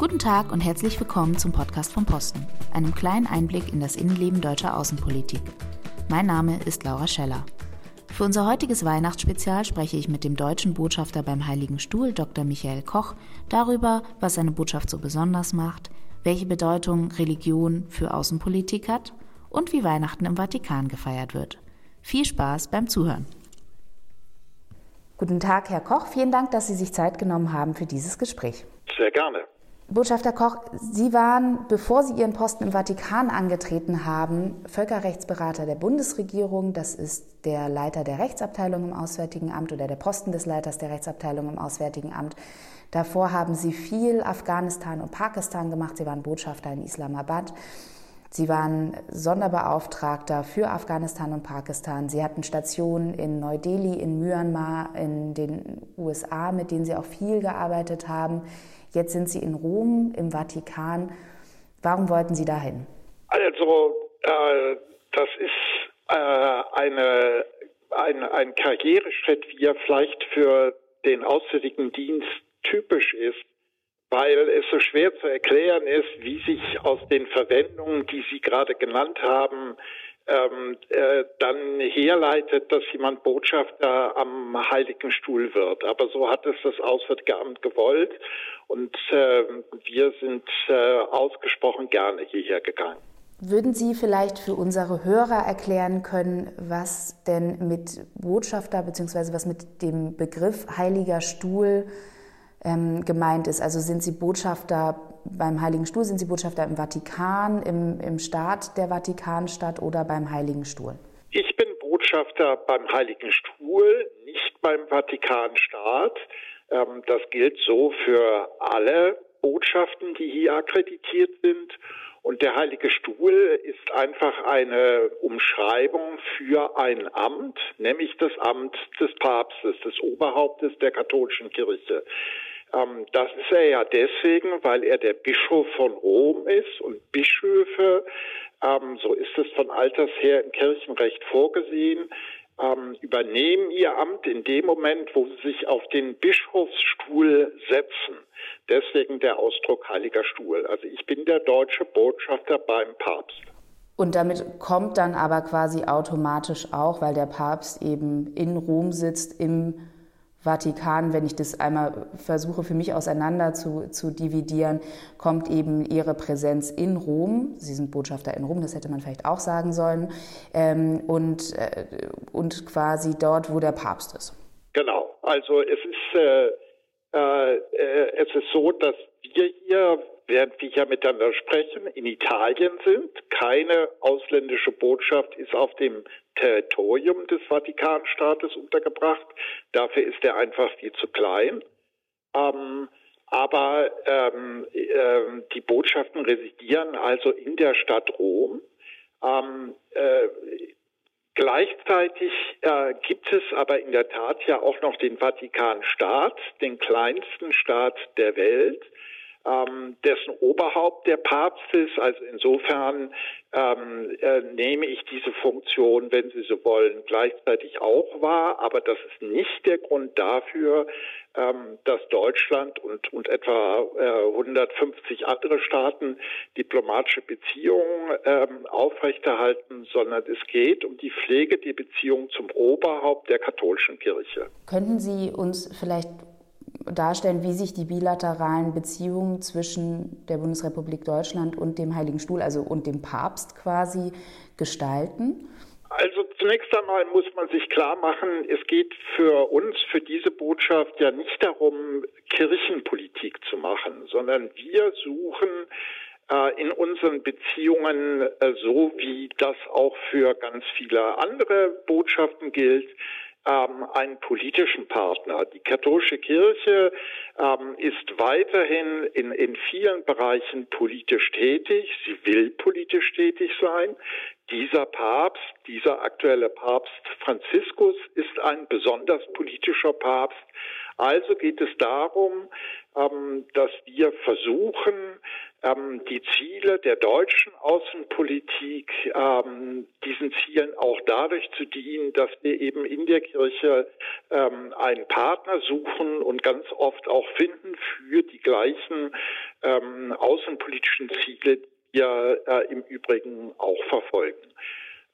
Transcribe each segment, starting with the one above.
Guten Tag und herzlich willkommen zum Podcast vom Posten, einem kleinen Einblick in das Innenleben deutscher Außenpolitik. Mein Name ist Laura Scheller. Für unser heutiges Weihnachtsspezial spreche ich mit dem deutschen Botschafter beim Heiligen Stuhl, Dr. Michael Koch, darüber, was seine Botschaft so besonders macht, welche Bedeutung Religion für Außenpolitik hat und wie Weihnachten im Vatikan gefeiert wird. Viel Spaß beim Zuhören. Guten Tag, Herr Koch. Vielen Dank, dass Sie sich Zeit genommen haben für dieses Gespräch. Sehr gerne. Botschafter Koch, Sie waren, bevor Sie Ihren Posten im Vatikan angetreten haben, Völkerrechtsberater der Bundesregierung. Das ist der Leiter der Rechtsabteilung im Auswärtigen Amt oder der Posten des Leiters der Rechtsabteilung im Auswärtigen Amt. Davor haben Sie viel Afghanistan und Pakistan gemacht. Sie waren Botschafter in Islamabad. Sie waren Sonderbeauftragter für Afghanistan und Pakistan. Sie hatten Stationen in Neu-Delhi, in Myanmar, in den USA, mit denen Sie auch viel gearbeitet haben. Jetzt sind Sie in Rom, im Vatikan. Warum wollten Sie dahin? Also, äh, das ist äh, eine, ein, ein Karriereschritt, wie er vielleicht für den Auswärtigen Dienst typisch ist, weil es so schwer zu erklären ist, wie sich aus den Verwendungen, die Sie gerade genannt haben, ähm, äh, dann herleitet, dass jemand Botschafter am Heiligen Stuhl wird. Aber so hat es das Auswärtige Amt gewollt und äh, wir sind äh, ausgesprochen gerne hierher gegangen. Würden Sie vielleicht für unsere Hörer erklären können, was denn mit Botschafter bzw. was mit dem Begriff Heiliger Stuhl ähm, gemeint ist? Also sind Sie Botschafter beim Heiligen Stuhl sind Sie Botschafter im Vatikan, im, im Staat der Vatikanstadt oder beim Heiligen Stuhl? Ich bin Botschafter beim Heiligen Stuhl, nicht beim Vatikanstaat. Ähm, das gilt so für alle Botschaften, die hier akkreditiert sind. Und der Heilige Stuhl ist einfach eine Umschreibung für ein Amt, nämlich das Amt des Papstes, des Oberhauptes der katholischen Kirche. Ähm, das ist er ja deswegen, weil er der Bischof von Rom ist und Bischöfe, ähm, so ist es von alters her im Kirchenrecht vorgesehen, ähm, übernehmen ihr Amt in dem Moment, wo sie sich auf den Bischofsstuhl setzen. Deswegen der Ausdruck Heiliger Stuhl. Also ich bin der deutsche Botschafter beim Papst. Und damit kommt dann aber quasi automatisch auch, weil der Papst eben in Rom sitzt, im Vatikan, wenn ich das einmal versuche für mich auseinander zu, zu dividieren, kommt eben ihre Präsenz in Rom. Sie sind Botschafter in Rom, das hätte man vielleicht auch sagen sollen. Ähm, und, äh, und quasi dort, wo der Papst ist. Genau. Also es ist, äh, äh, es ist so, dass wir hier während wir hier miteinander sprechen, in Italien sind. Keine ausländische Botschaft ist auf dem Territorium des Vatikanstaates untergebracht. Dafür ist er einfach viel zu klein. Ähm, aber ähm, äh, die Botschaften residieren also in der Stadt Rom. Ähm, äh, Gleichzeitig äh, gibt es aber in der Tat ja auch noch den Vatikanstaat, den kleinsten Staat der Welt, ähm, dessen Oberhaupt der Papst ist. Also insofern ähm, äh, nehme ich diese Funktion, wenn Sie so wollen, gleichzeitig auch wahr. Aber das ist nicht der Grund dafür, ähm, dass Deutschland und, und etwa äh, 150 andere Staaten diplomatische Beziehungen ähm, aufrechterhalten, sondern es geht um die Pflege der Beziehung zum Oberhaupt der katholischen Kirche. Könnten Sie uns vielleicht darstellen, wie sich die bilateralen Beziehungen zwischen der Bundesrepublik Deutschland und dem Heiligen Stuhl, also und dem Papst quasi, gestalten? Also zunächst einmal muss man sich klar machen, es geht für uns, für diese Botschaft ja nicht darum, Kirchenpolitik zu machen, sondern wir suchen äh, in unseren Beziehungen, äh, so wie das auch für ganz viele andere Botschaften gilt, ähm, einen politischen Partner. Die katholische Kirche ähm, ist weiterhin in, in vielen Bereichen politisch tätig. Sie will politisch tätig sein. Dieser Papst, dieser aktuelle Papst Franziskus ist ein besonders politischer Papst. Also geht es darum, ähm, dass wir versuchen, ähm, die Ziele der deutschen Außenpolitik, ähm, diesen Zielen auch dadurch zu dienen, dass wir eben in der Kirche ähm, einen Partner suchen und ganz oft auch finden für die gleichen ähm, außenpolitischen Ziele, die wir äh, im Übrigen auch verfolgen.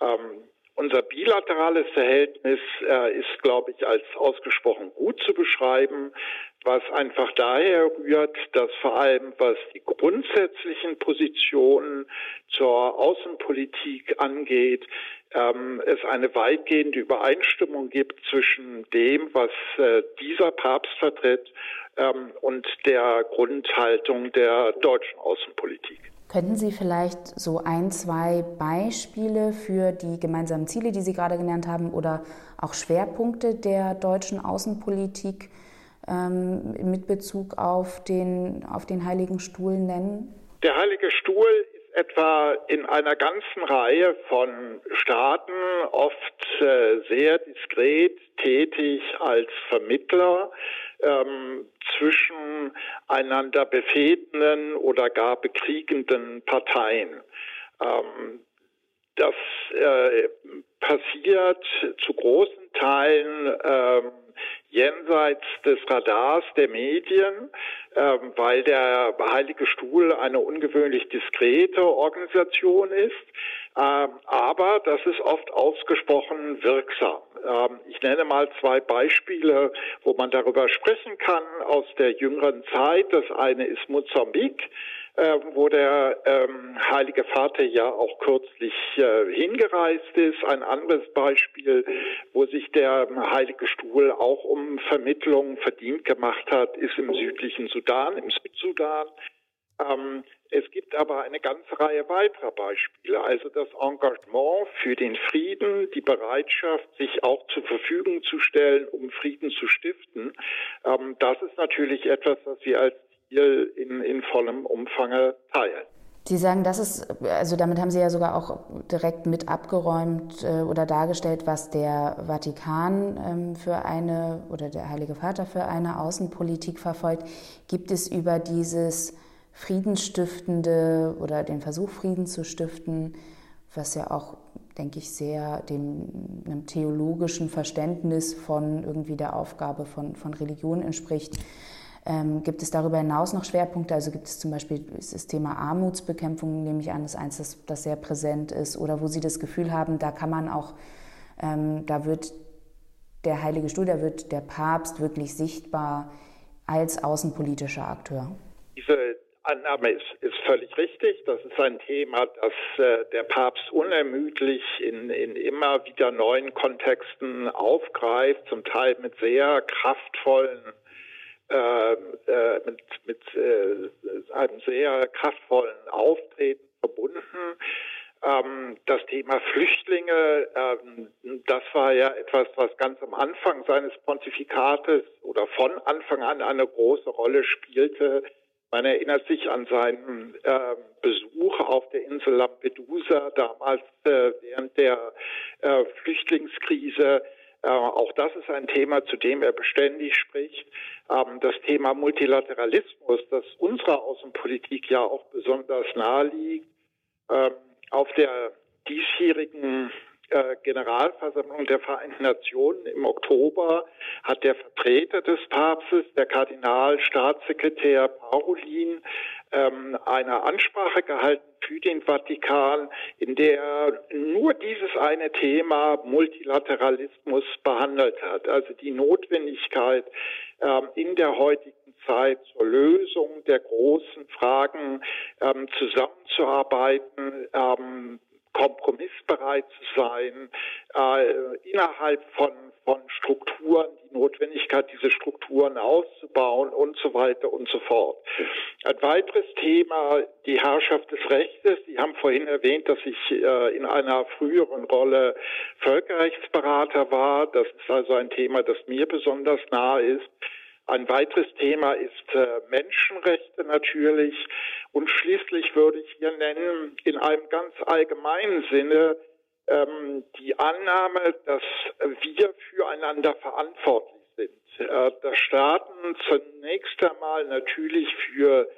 Ähm, unser bilaterales Verhältnis äh, ist, glaube ich, als ausgesprochen gut zu beschreiben, was einfach daher rührt, dass vor allem was die grundsätzlichen Positionen zur Außenpolitik angeht, ähm, es eine weitgehende Übereinstimmung gibt zwischen dem, was äh, dieser Papst vertritt ähm, und der Grundhaltung der deutschen Außenpolitik. Könnten Sie vielleicht so ein, zwei Beispiele für die gemeinsamen Ziele, die Sie gerade genannt haben, oder auch Schwerpunkte der deutschen Außenpolitik ähm, mit Bezug auf den, auf den Heiligen Stuhl nennen? Der Heilige Stuhl etwa in einer ganzen Reihe von Staaten oft äh, sehr diskret tätig als Vermittler ähm, zwischen einander befehdenden oder gar bekriegenden Parteien. Ähm, das äh, passiert zu großen Teilen ähm, jenseits des Radars der Medien, äh, weil der Heilige Stuhl eine ungewöhnlich diskrete Organisation ist. Ähm, aber das ist oft ausgesprochen wirksam. Ähm, ich nenne mal zwei Beispiele, wo man darüber sprechen kann aus der jüngeren Zeit. Das eine ist Mosambik äh, wo der ähm, Heilige Vater ja auch kürzlich äh, hingereist ist. Ein anderes Beispiel, wo sich der Heilige Stuhl auch um Vermittlung verdient gemacht hat, ist im südlichen Sudan, im Südsudan. Ähm, es gibt aber eine ganze Reihe weiterer Beispiele, also das Engagement für den Frieden, die Bereitschaft, sich auch zur Verfügung zu stellen, um Frieden zu stiften. Ähm, das ist natürlich etwas, was wir als Ziel in, in vollem Umfange teilen. Sie sagen, das ist, also damit haben Sie ja sogar auch direkt mit abgeräumt äh, oder dargestellt, was der Vatikan ähm, für eine oder der Heilige Vater für eine Außenpolitik verfolgt. Gibt es über dieses Friedensstiftende oder den Versuch, Frieden zu stiften, was ja auch, denke ich, sehr dem einem theologischen Verständnis von irgendwie der Aufgabe von, von Religion entspricht, ähm, gibt es darüber hinaus noch Schwerpunkte? Also gibt es zum Beispiel das Thema Armutsbekämpfung, nehme ich an, das eins, das, das sehr präsent ist, oder wo Sie das Gefühl haben, da kann man auch, ähm, da wird der Heilige Stuhl, da wird der Papst wirklich sichtbar als außenpolitischer Akteur. Diese Annahme ist, ist völlig richtig. Das ist ein Thema, das äh, der Papst unermüdlich in, in immer wieder neuen Kontexten aufgreift, zum Teil mit sehr kraftvollen äh, äh, mit, mit äh, einem sehr kraftvollen Auftreten verbunden. Ähm, das Thema Flüchtlinge, ähm, das war ja etwas, was ganz am Anfang seines Pontifikates oder von Anfang an eine große Rolle spielte. Man erinnert sich an seinen äh, Besuch auf der Insel Lampedusa, damals äh, während der äh, Flüchtlingskrise. Äh, auch das ist ein Thema, zu dem er beständig spricht. Ähm, das Thema Multilateralismus, das unserer Außenpolitik ja auch besonders nahe liegt. Ähm, auf der diesjährigen äh, Generalversammlung der Vereinten Nationen im Oktober hat der Vertreter des Papstes, der Kardinalstaatssekretär Parolin, ähm, eine Ansprache gehalten für den Vatikan, in der er nur dieses eine Thema Multilateralismus behandelt hat, also die Notwendigkeit ähm, in der heutigen Zeit zur Lösung der großen Fragen ähm, zusammenzuarbeiten, ähm, kompromissbereit zu sein, äh, innerhalb von, von Strukturen, die Notwendigkeit, diese Strukturen auszubauen und so weiter und so fort. Ein weiteres Thema, die Herrschaft des Rechtes. Sie haben vorhin erwähnt, dass ich äh, in einer früheren Rolle Völkerrechtsberater war. Das ist also ein Thema, das mir besonders nahe ist. Ein weiteres Thema ist äh, Menschenrechte natürlich. Und schließlich würde ich hier nennen, in einem ganz allgemeinen Sinne, ähm, die Annahme, dass wir füreinander verantwortlich sind. Äh, dass Staaten zunächst einmal natürlich für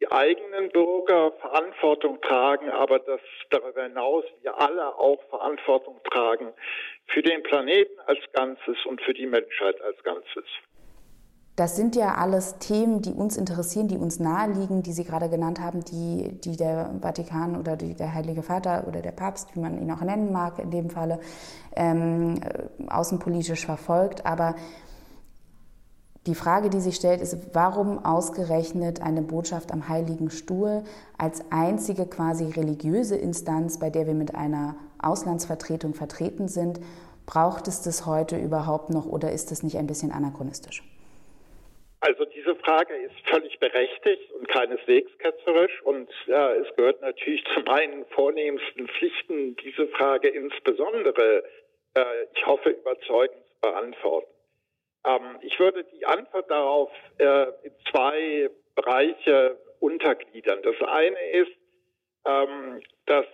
die eigenen Bürger Verantwortung tragen, aber dass darüber hinaus wir alle auch Verantwortung tragen für den Planeten als Ganzes und für die Menschheit als Ganzes. Das sind ja alles Themen, die uns interessieren, die uns naheliegen, die Sie gerade genannt haben, die, die der Vatikan oder die, der Heilige Vater oder der Papst, wie man ihn auch nennen mag, in dem Falle, ähm, außenpolitisch verfolgt. Aber die Frage, die sich stellt, ist, warum ausgerechnet eine Botschaft am Heiligen Stuhl als einzige quasi religiöse Instanz, bei der wir mit einer Auslandsvertretung vertreten sind? Braucht es das heute überhaupt noch oder ist das nicht ein bisschen anachronistisch? Also diese Frage ist völlig berechtigt und keineswegs ketzerisch und ja, es gehört natürlich zu meinen vornehmsten Pflichten, diese Frage insbesondere, äh, ich hoffe, überzeugend zu beantworten. Ähm, ich würde die Antwort darauf äh, in zwei Bereiche untergliedern. Das eine ist, ähm, dass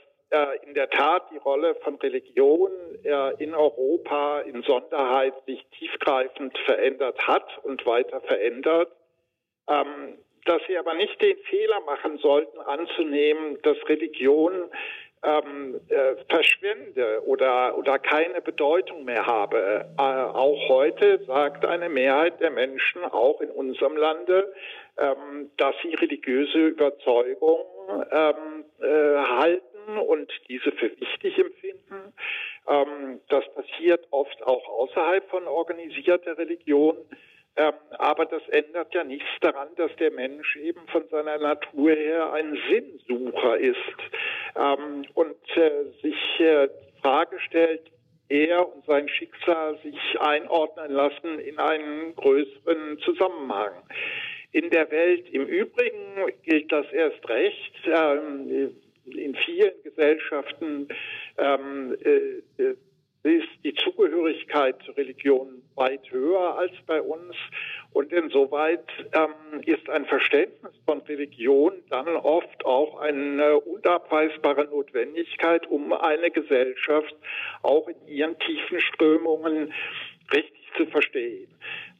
in der Tat die Rolle von Religion äh, in Europa in Sonderheit sich tiefgreifend verändert hat und weiter verändert. Ähm, dass sie aber nicht den Fehler machen sollten, anzunehmen, dass Religion ähm, äh, verschwinde oder, oder keine Bedeutung mehr habe. Äh, auch heute sagt eine Mehrheit der Menschen, auch in unserem Lande, ähm, dass sie religiöse Überzeugungen ähm, äh, halten und diese für wichtig empfinden. Ähm, das passiert oft auch außerhalb von organisierter Religion. Ähm, aber das ändert ja nichts daran, dass der Mensch eben von seiner Natur her ein Sinnsucher ist ähm, und äh, sich äh, die Frage stellt, er und sein Schicksal sich einordnen lassen in einen größeren Zusammenhang. In der Welt im Übrigen gilt das erst recht. Ähm, in vielen Gesellschaften ähm, äh, äh ist die Zugehörigkeit zur Religion weit höher als bei uns. Und insoweit ähm, ist ein Verständnis von Religion dann oft auch eine unabweisbare Notwendigkeit, um eine Gesellschaft auch in ihren tiefen Strömungen richtig zu verstehen.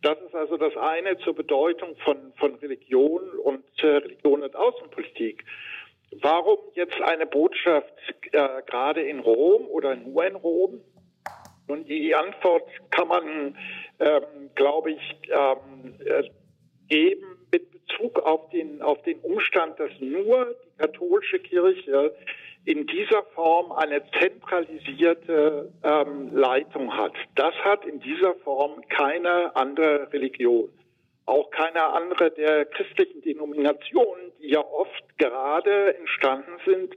Das ist also das eine zur Bedeutung von, von Religion und äh, Religion und Außenpolitik. Warum jetzt eine Botschaft äh, gerade in Rom oder nur in Rom? Und die Antwort kann man, ähm, glaube ich, ähm, äh, geben mit Bezug auf den, auf den Umstand, dass nur die katholische Kirche in dieser Form eine zentralisierte ähm, Leitung hat. Das hat in dieser Form keine andere Religion. Auch keine andere der christlichen Denominationen, die ja oft gerade entstanden sind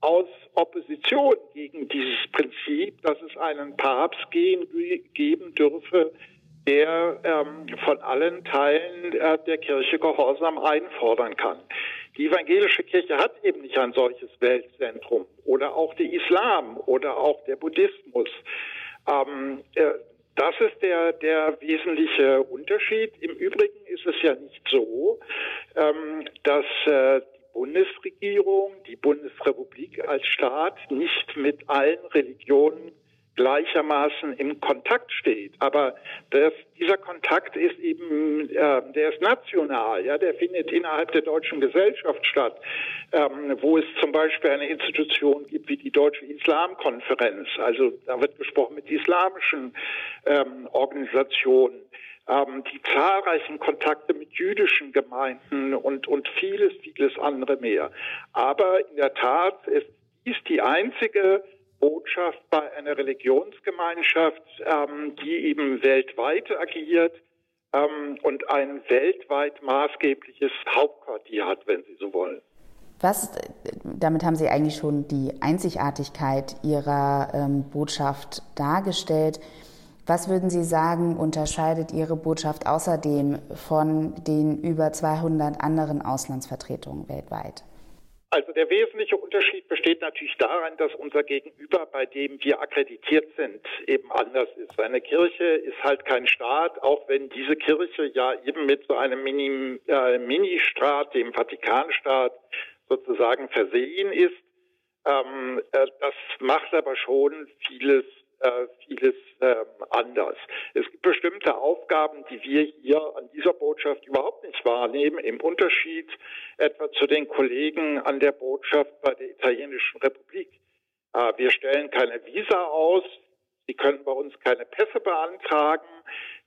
aus Opposition gegen dieses Prinzip, dass es einen Papst geben dürfe, der ähm, von allen Teilen äh, der Kirche Gehorsam einfordern kann. Die evangelische Kirche hat eben nicht ein solches Weltzentrum oder auch der Islam oder auch der Buddhismus. Ähm, äh, das ist der, der wesentliche Unterschied. Im Übrigen ist es ja nicht so, ähm, dass äh, Bundesregierung, die Bundesrepublik als Staat nicht mit allen Religionen gleichermaßen im Kontakt steht. Aber das, dieser Kontakt ist eben, äh, der ist national, ja, der findet innerhalb der deutschen Gesellschaft statt, ähm, wo es zum Beispiel eine Institution gibt wie die Deutsche Islamkonferenz. Also da wird gesprochen mit islamischen ähm, Organisationen ähm, die zahlreichen Kontakte mit jüdischen Gemeinden und, und vieles, vieles andere mehr. Aber in der Tat ist dies die einzige Botschaft bei einer Religionsgemeinschaft, ähm, die eben weltweit agiert ähm, und ein weltweit maßgebliches Hauptquartier hat, wenn Sie so wollen. Was, damit haben Sie eigentlich schon die Einzigartigkeit Ihrer ähm, Botschaft dargestellt. Was würden Sie sagen, unterscheidet Ihre Botschaft außerdem von den über 200 anderen Auslandsvertretungen weltweit? Also der wesentliche Unterschied besteht natürlich darin, dass unser Gegenüber, bei dem wir akkreditiert sind, eben anders ist. Eine Kirche ist halt kein Staat, auch wenn diese Kirche ja eben mit so einem Mini, äh, Ministaat, dem Vatikanstaat, sozusagen versehen ist. Ähm, äh, das macht aber schon vieles äh, vieles ähm, anders. Es gibt bestimmte Aufgaben, die wir hier an dieser Botschaft überhaupt nicht wahrnehmen, im Unterschied etwa zu den Kollegen an der Botschaft bei der Italienischen Republik. Äh, wir stellen keine Visa aus, Sie können bei uns keine Pässe beantragen.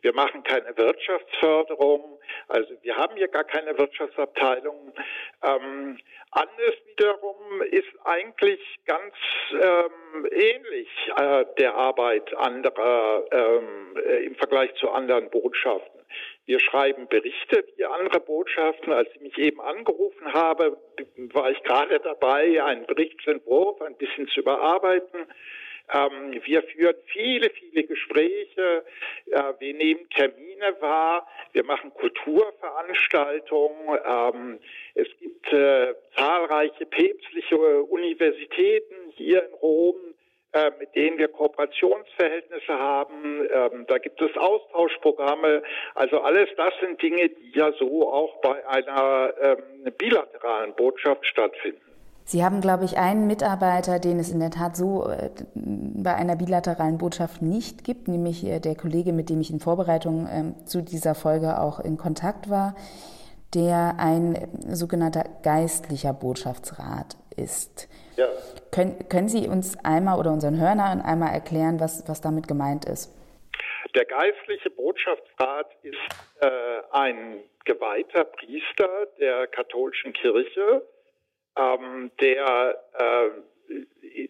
Wir machen keine Wirtschaftsförderung. Also wir haben hier gar keine Wirtschaftsabteilung. Ähm, Andes wiederum ist eigentlich ganz ähm, ähnlich äh, der Arbeit anderer ähm, äh, im Vergleich zu anderen Botschaften. Wir schreiben Berichte wie andere Botschaften. Als ich mich eben angerufen habe, war ich gerade dabei, einen Berichtsentwurf ein bisschen zu überarbeiten. Ähm, wir führen viele, viele Gespräche. Äh, wir nehmen Termine wahr. Wir machen Kulturveranstaltungen. Ähm, es gibt äh, zahlreiche päpstliche Universitäten hier in Rom, äh, mit denen wir Kooperationsverhältnisse haben. Ähm, da gibt es Austauschprogramme. Also alles das sind Dinge, die ja so auch bei einer ähm, bilateralen Botschaft stattfinden. Sie haben, glaube ich, einen Mitarbeiter, den es in der Tat so äh, bei einer bilateralen Botschaft nicht gibt, nämlich äh, der Kollege, mit dem ich in Vorbereitung äh, zu dieser Folge auch in Kontakt war, der ein äh, sogenannter geistlicher Botschaftsrat ist. Ja. Können, können Sie uns einmal oder unseren Hörnern einmal erklären, was, was damit gemeint ist? Der geistliche Botschaftsrat ist äh, ein geweihter Priester der katholischen Kirche, ähm, der äh,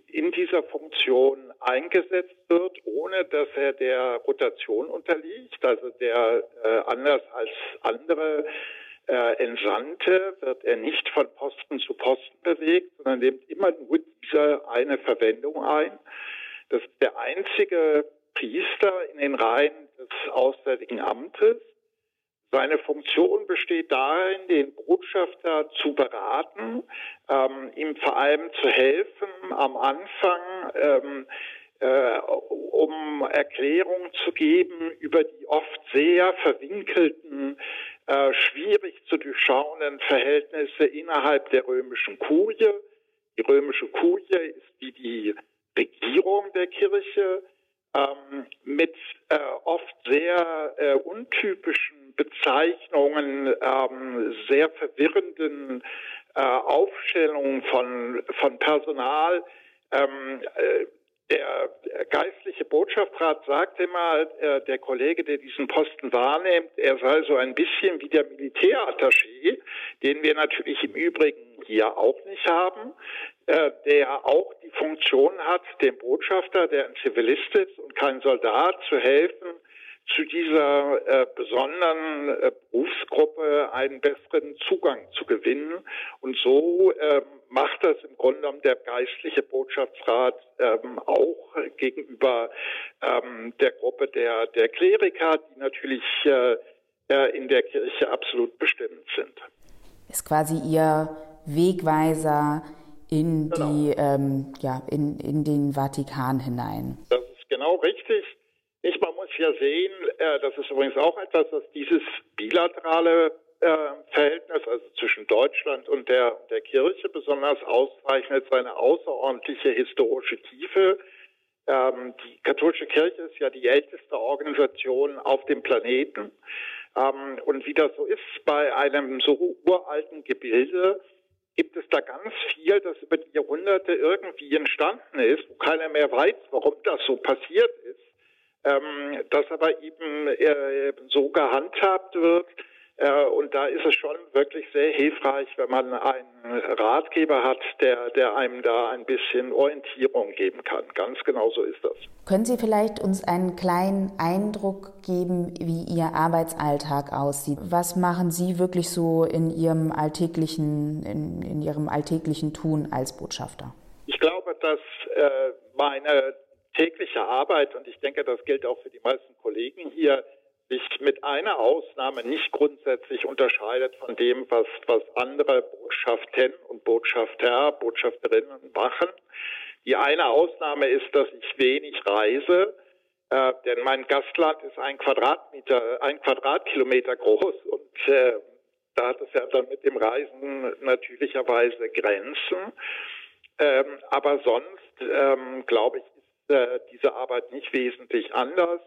in dieser Funktion eingesetzt wird, ohne dass er der Rotation unterliegt. Also der äh, anders als andere äh, Entsandte wird er nicht von Posten zu Posten bewegt, sondern nimmt immer nur diese eine Verwendung ein. Das ist der einzige Priester in den Reihen des Auswärtigen Amtes, seine Funktion besteht darin, den Botschafter zu beraten, ähm, ihm vor allem zu helfen, am Anfang ähm, äh, um Erklärungen zu geben über die oft sehr verwinkelten, äh, schwierig zu durchschauenden Verhältnisse innerhalb der römischen Kurie. Die römische Kurie ist wie die Regierung der Kirche ähm, mit äh, oft sehr äh, untypischen Bezeichnungen, ähm, sehr verwirrenden äh, Aufstellungen von, von Personal. Ähm, äh, der geistliche Botschaftsrat sagt immer, äh, der Kollege, der diesen Posten wahrnimmt, er sei so ein bisschen wie der Militärattaché, den wir natürlich im Übrigen hier auch nicht haben, äh, der auch die Funktion hat, dem Botschafter, der ein Zivilist ist und kein Soldat, zu helfen, zu dieser äh, besonderen äh, Berufsgruppe einen besseren Zugang zu gewinnen. Und so äh, macht das im Grunde genommen der geistliche Botschaftsrat ähm, auch gegenüber ähm, der Gruppe der, der Kleriker, die natürlich äh, in der Kirche absolut bestimmt sind. Ist quasi Ihr Wegweiser in, genau. die, ähm, ja, in, in den Vatikan hinein. Das ist genau richtig. Ja sehen, äh, das ist übrigens auch etwas, was dieses bilaterale äh, Verhältnis, also zwischen Deutschland und der, der Kirche besonders auszeichnet, seine außerordentliche historische Tiefe. Ähm, die katholische Kirche ist ja die älteste Organisation auf dem Planeten. Ähm, und wie das so ist bei einem so uralten Gebilde, gibt es da ganz viel, das über die Jahrhunderte irgendwie entstanden ist, wo keiner mehr weiß, warum das so passiert ist ähm, das aber eben äh, so gehandhabt wird. Äh, und da ist es schon wirklich sehr hilfreich, wenn man einen Ratgeber hat, der, der einem da ein bisschen Orientierung geben kann. Ganz genau so ist das. Können Sie vielleicht uns einen kleinen Eindruck geben, wie Ihr Arbeitsalltag aussieht? Was machen Sie wirklich so in Ihrem alltäglichen, in, in Ihrem alltäglichen Tun als Botschafter? Ich glaube, dass äh, meine tägliche Arbeit, und ich denke, das gilt auch für die meisten Kollegen hier, sich mit einer Ausnahme nicht grundsätzlich unterscheidet von dem, was, was andere Botschaften und Botschafter, Botschafterinnen machen. Die eine Ausnahme ist, dass ich wenig reise, äh, denn mein Gastland ist ein Quadratmeter, ein Quadratkilometer groß und äh, da hat es ja dann mit dem Reisen natürlicherweise Grenzen. Ähm, aber sonst, ähm, glaube ich, äh, diese Arbeit nicht wesentlich anders.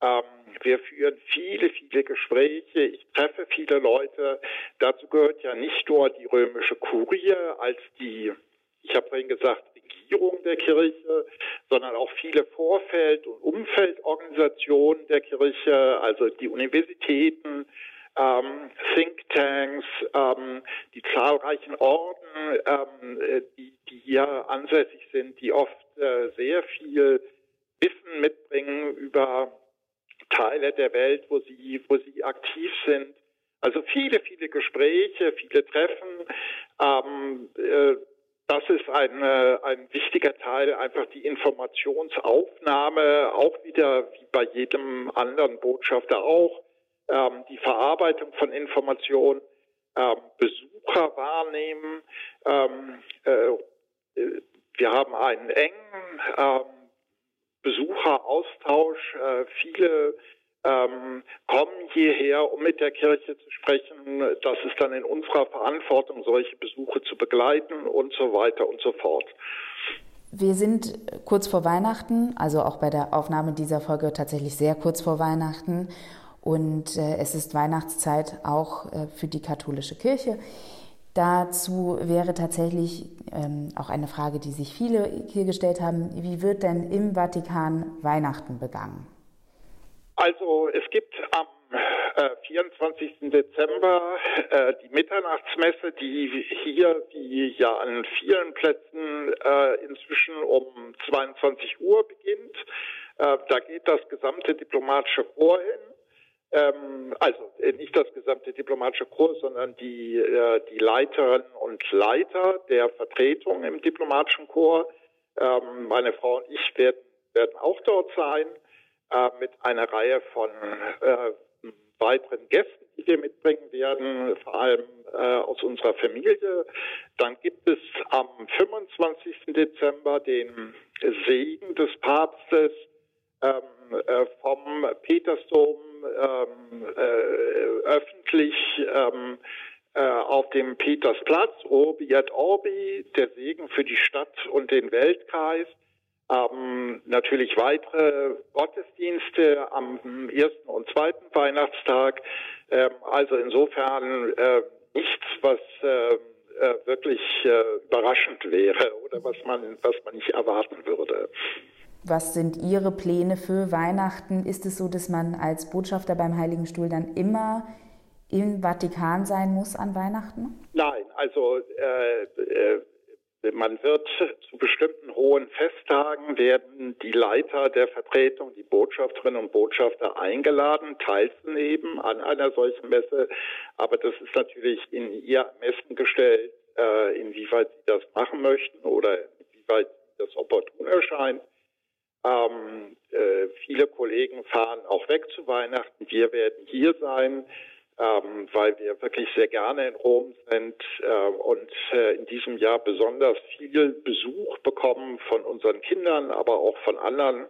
Ähm, wir führen viele, viele Gespräche. Ich treffe viele Leute. Dazu gehört ja nicht nur die römische Kurie als die, ich habe vorhin gesagt, Regierung der Kirche, sondern auch viele Vorfeld- und Umfeldorganisationen der Kirche, also die Universitäten, ähm, Thinktanks, ähm, die zahlreichen Orden, ähm, äh, die, die hier ansässig sind, die oft äh, sehr viel Wissen mitbringen über Teile der Welt, wo sie, wo sie aktiv sind. Also viele, viele Gespräche, viele Treffen. Ähm, äh, das ist ein, äh, ein wichtiger Teil, einfach die Informationsaufnahme, auch wieder wie bei jedem anderen Botschafter auch, ähm, die Verarbeitung von Informationen, ähm, Besucher wahrnehmen. Ähm, äh, wir haben einen engen ähm, Besucheraustausch. Äh, viele ähm, kommen hierher, um mit der Kirche zu sprechen. Das ist dann in unserer Verantwortung, solche Besuche zu begleiten und so weiter und so fort. Wir sind kurz vor Weihnachten, also auch bei der Aufnahme dieser Folge tatsächlich sehr kurz vor Weihnachten. Und äh, es ist Weihnachtszeit auch äh, für die katholische Kirche. Dazu wäre tatsächlich ähm, auch eine Frage, die sich viele hier gestellt haben. Wie wird denn im Vatikan Weihnachten begangen? Also es gibt am äh, 24. Dezember äh, die Mitternachtsmesse, die hier wie ja an vielen Plätzen äh, inzwischen um 22 Uhr beginnt. Äh, da geht das gesamte diplomatische Chor hin. Ähm, also äh, nicht das gesamte diplomatische Kurs, sondern die, äh, die Leiterinnen und Leiter der Vertretung im diplomatischen Chor. Ähm, meine Frau und ich werden, werden auch dort sein äh, mit einer Reihe von äh, weiteren Gästen, die wir mitbringen werden, vor allem äh, aus unserer Familie. Dann gibt es am 25. Dezember den Segen des Papstes ähm, äh, vom Petersdom ähm, äh, öffentlich ähm, äh, auf dem Petersplatz, Orbi et Orbi, der Segen für die Stadt und den Weltkreis. Ähm, natürlich weitere Gottesdienste am ersten und zweiten Weihnachtstag. Ähm, also insofern äh, nichts, was äh, äh, wirklich äh, überraschend wäre oder was man, was man nicht erwarten würde. Was sind Ihre Pläne für Weihnachten? Ist es so, dass man als Botschafter beim Heiligen Stuhl dann immer im Vatikan sein muss an Weihnachten? Nein, also äh, äh, man wird zu bestimmten hohen Festtagen werden die Leiter der Vertretung, die Botschafterinnen und Botschafter eingeladen, teilzunehmen an einer solchen Messe. Aber das ist natürlich in ihr Ermessen gestellt, äh, inwieweit sie das machen möchten oder inwieweit das opportun erscheint. Ähm, äh, viele Kollegen fahren auch weg zu Weihnachten. Wir werden hier sein, ähm, weil wir wirklich sehr gerne in Rom sind äh, und äh, in diesem Jahr besonders viel Besuch bekommen von unseren Kindern, aber auch von anderen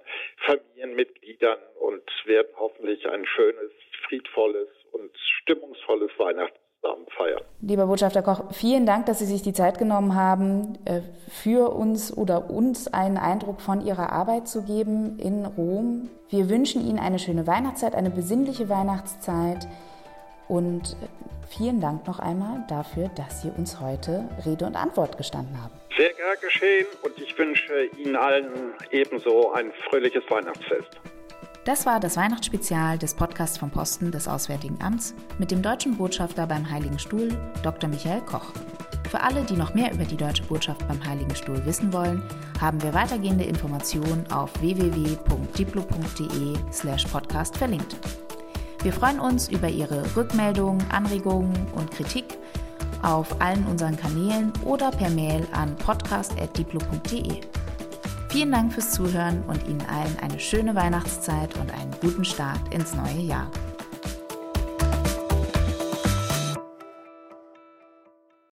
Familienmitgliedern und werden hoffentlich ein schönes, friedvolles und stimmungsvolles Weihnachten zusammen feiern. Lieber Botschafter Koch, vielen Dank, dass Sie sich die Zeit genommen haben, äh, für uns oder uns einen Eindruck von Ihrer Arbeit zu geben in Rom. Wir wünschen Ihnen eine schöne Weihnachtszeit, eine besinnliche Weihnachtszeit und äh, vielen Dank noch einmal dafür, dass Sie uns heute Rede und Antwort gestanden haben. Sehr gern geschehen und ich wünsche Ihnen allen ebenso ein fröhliches Weihnachtsfest. Das war das Weihnachtsspezial des Podcasts vom Posten des Auswärtigen Amts mit dem deutschen Botschafter beim Heiligen Stuhl, Dr. Michael Koch. Für alle, die noch mehr über die deutsche Botschaft beim Heiligen Stuhl wissen wollen, haben wir weitergehende Informationen auf www.diplo.de/podcast verlinkt. Wir freuen uns über Ihre Rückmeldungen, Anregungen und Kritik auf allen unseren Kanälen oder per Mail an podcast.diplo.de. Vielen Dank fürs Zuhören und Ihnen allen eine schöne Weihnachtszeit und einen guten Start ins neue Jahr.